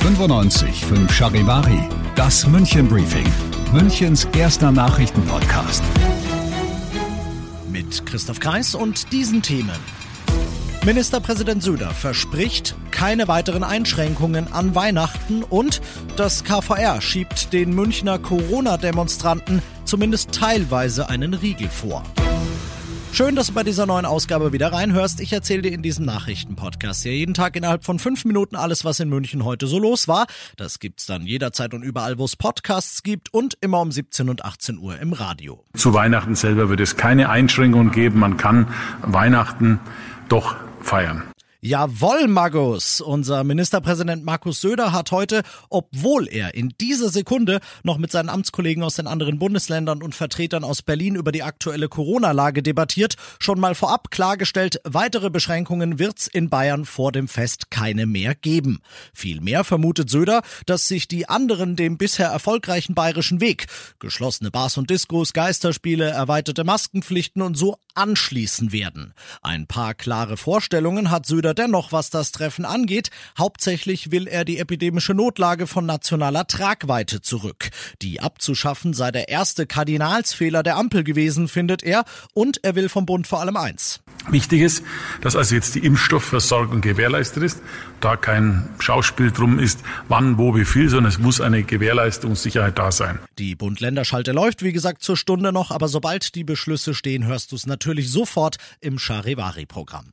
95 Charivari, das München Briefing, Münchens erster Nachrichtenpodcast. Mit Christoph Kreis und diesen Themen. Ministerpräsident Söder verspricht keine weiteren Einschränkungen an Weihnachten und das KVR schiebt den Münchner Corona-Demonstranten zumindest teilweise einen Riegel vor. Schön, dass du bei dieser neuen Ausgabe wieder reinhörst. Ich erzähle dir in diesem Nachrichtenpodcast ja jeden Tag innerhalb von fünf Minuten alles, was in München heute so los war. Das gibt's dann jederzeit und überall, wo es Podcasts gibt und immer um 17 und 18 Uhr im Radio. Zu Weihnachten selber wird es keine Einschränkungen geben. Man kann Weihnachten doch feiern. Jawohl, Magus! Unser Ministerpräsident Markus Söder hat heute, obwohl er in dieser Sekunde noch mit seinen Amtskollegen aus den anderen Bundesländern und Vertretern aus Berlin über die aktuelle Corona-Lage debattiert, schon mal vorab klargestellt, weitere Beschränkungen wird's in Bayern vor dem Fest keine mehr geben. Vielmehr vermutet Söder, dass sich die anderen dem bisher erfolgreichen bayerischen Weg, geschlossene Bars und Diskos, Geisterspiele, erweiterte Maskenpflichten und so anschließen werden. Ein paar klare Vorstellungen hat Söder dennoch, was das Treffen angeht. Hauptsächlich will er die epidemische Notlage von nationaler Tragweite zurück. Die abzuschaffen sei der erste Kardinalsfehler der Ampel gewesen, findet er, und er will vom Bund vor allem eins. Wichtig ist, dass also jetzt die Impfstoffversorgung gewährleistet ist, da kein Schauspiel drum ist, wann, wo, wie viel, sondern es muss eine Gewährleistungssicherheit da sein. Die Bund-Länder-Schalte läuft, wie gesagt, zur Stunde noch, aber sobald die Beschlüsse stehen, hörst du es natürlich sofort im Charivari-Programm.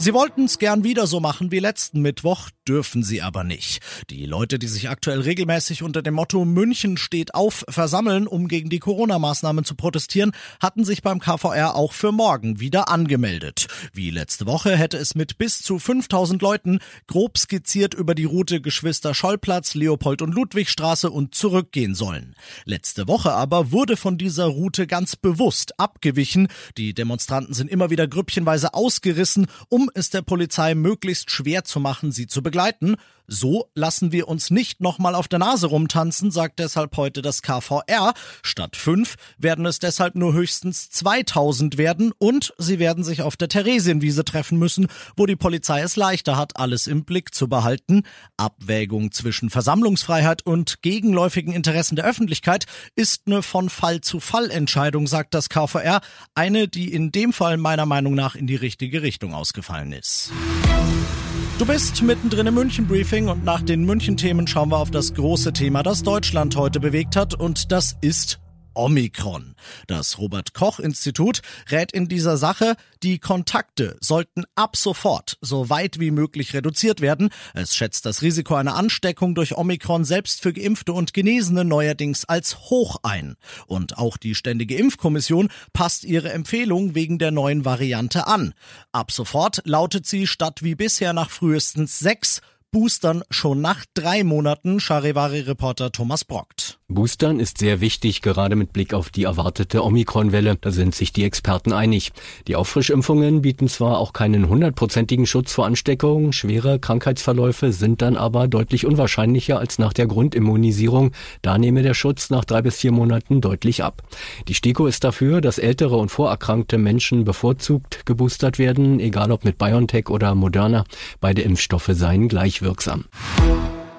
Sie wollten es gern wieder so machen wie letzten Mittwoch, dürfen sie aber nicht. Die Leute, die sich aktuell regelmäßig unter dem Motto München steht auf versammeln, um gegen die Corona-Maßnahmen zu protestieren, hatten sich beim KVR auch für morgen wieder angemeldet. Wie letzte Woche hätte es mit bis zu 5000 Leuten grob skizziert über die Route Geschwister Schollplatz, Leopold und Ludwigstraße und zurückgehen sollen. Letzte Woche aber wurde von dieser Route ganz bewusst abgewichen. Die Demonstranten sind immer wieder grüppchenweise ausgerissen, um es der Polizei möglichst schwer zu machen, sie zu begleiten. So lassen wir uns nicht nochmal auf der Nase rumtanzen, sagt deshalb heute das KVR. Statt fünf werden es deshalb nur höchstens 2000 werden und sie werden sich auf der Theresienwiese treffen müssen, wo die Polizei es leichter hat, alles im Blick zu behalten. Abwägung zwischen Versammlungsfreiheit und gegenläufigen Interessen der Öffentlichkeit ist eine von Fall zu Fall Entscheidung, sagt das KVR. Eine, die in dem Fall meiner Meinung nach in die richtige Richtung ausgefallen ist. Du bist mittendrin im München-Briefing und nach den München-Themen schauen wir auf das große Thema, das Deutschland heute bewegt hat. Und das ist Omikron. Das Robert Koch Institut rät in dieser Sache, die Kontakte sollten ab sofort so weit wie möglich reduziert werden. Es schätzt das Risiko einer Ansteckung durch Omikron selbst für Geimpfte und Genesene neuerdings als hoch ein. Und auch die Ständige Impfkommission passt ihre Empfehlung wegen der neuen Variante an. Ab sofort lautet sie statt wie bisher nach frühestens sechs Boostern schon nach drei Monaten, Charivari-Reporter Thomas Brockt. Boostern ist sehr wichtig, gerade mit Blick auf die erwartete Omikron-Welle. Da sind sich die Experten einig. Die Auffrischimpfungen bieten zwar auch keinen hundertprozentigen Schutz vor Ansteckungen, schwere Krankheitsverläufe sind dann aber deutlich unwahrscheinlicher als nach der Grundimmunisierung. Da nehme der Schutz nach drei bis vier Monaten deutlich ab. Die STIKO ist dafür, dass ältere und vorerkrankte Menschen bevorzugt geboostert werden, egal ob mit BioNTech oder Moderna. Beide Impfstoffe seien gleich wirksam.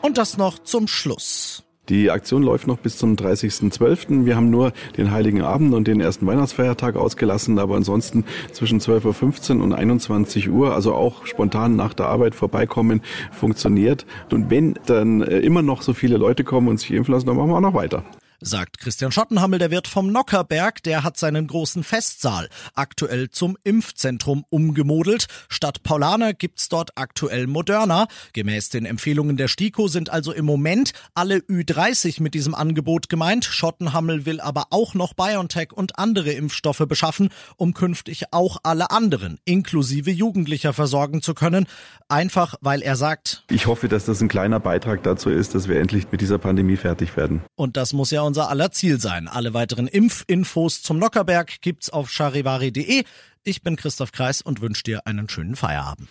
Und das noch zum Schluss. Die Aktion läuft noch bis zum 30.12. Wir haben nur den Heiligen Abend und den ersten Weihnachtsfeiertag ausgelassen, aber ansonsten zwischen 12.15 Uhr und 21 Uhr, also auch spontan nach der Arbeit vorbeikommen, funktioniert. Und wenn dann äh, immer noch so viele Leute kommen und sich impfen lassen, dann machen wir auch noch weiter sagt Christian Schottenhammel, der Wirt vom Nockerberg, der hat seinen großen Festsaal aktuell zum Impfzentrum umgemodelt. Statt Paulaner gibt's dort aktuell Moderna. Gemäß den Empfehlungen der STIKO sind also im Moment alle Ü30 mit diesem Angebot gemeint. Schottenhammel will aber auch noch BioNTech und andere Impfstoffe beschaffen, um künftig auch alle anderen, inklusive Jugendlicher, versorgen zu können. Einfach, weil er sagt, ich hoffe, dass das ein kleiner Beitrag dazu ist, dass wir endlich mit dieser Pandemie fertig werden. Und das muss ja unser aller Ziel sein. Alle weiteren Impfinfos zum Lockerberg gibt's auf charivari.de. Ich bin Christoph Kreis und wünsche dir einen schönen Feierabend.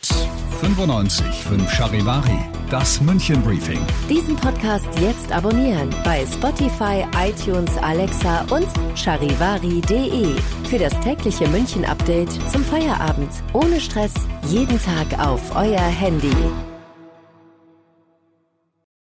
95 5 Charivari, das München Briefing. Diesen Podcast jetzt abonnieren bei Spotify, iTunes, Alexa und charivari.de. Für das tägliche München Update zum Feierabend. Ohne Stress, jeden Tag auf euer Handy.